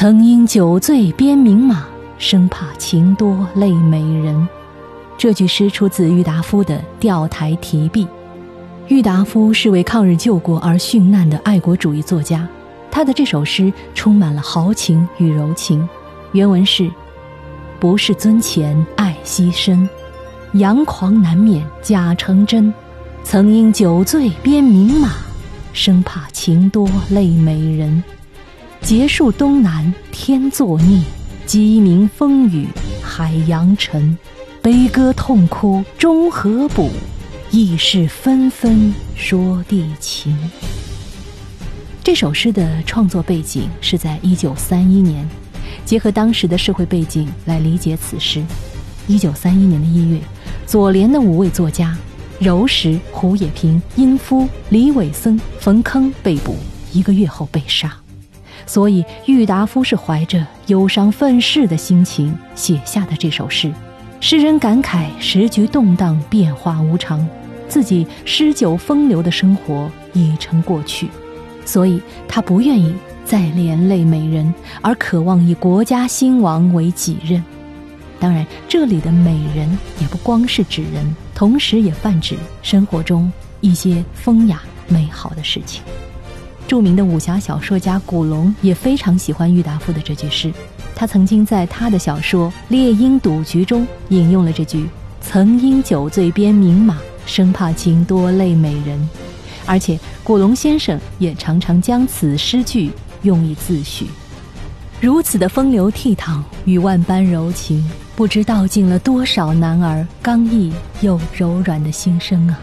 曾因酒醉鞭名马，生怕情多累美人。这句诗出自郁达夫的《钓台题壁》。郁达夫是为抗日救国而殉难的爱国主义作家，他的这首诗充满了豪情与柔情。原文是：“不是尊前爱惜身，佯狂难免假成真。曾因酒醉鞭名马，生怕情多累美人。结束东南天作孽，鸡鸣风雨海洋沉。”悲歌痛哭终何补？意事纷纷说地情。这首诗的创作背景是在一九三一年，结合当时的社会背景来理解此诗。一九三一年的一月，左联的五位作家柔石、胡也平、殷夫、李伟森、冯铿被捕，一个月后被杀。所以郁达夫是怀着忧伤愤世的心情写下的这首诗。诗人感慨时局动荡，变化无常，自己诗酒风流的生活已成过去，所以他不愿意再连累美人，而渴望以国家兴亡为己任。当然，这里的美人也不光是指人，同时也泛指生活中一些风雅美好的事情。著名的武侠小说家古龙也非常喜欢郁达夫的这句诗。他曾经在他的小说《猎鹰赌局》中引用了这句：“曾因酒醉鞭名马，生怕情多累美人。”而且古龙先生也常常将此诗句用以自诩。如此的风流倜傥与万般柔情，不知道尽了多少男儿刚毅又柔软的心声啊！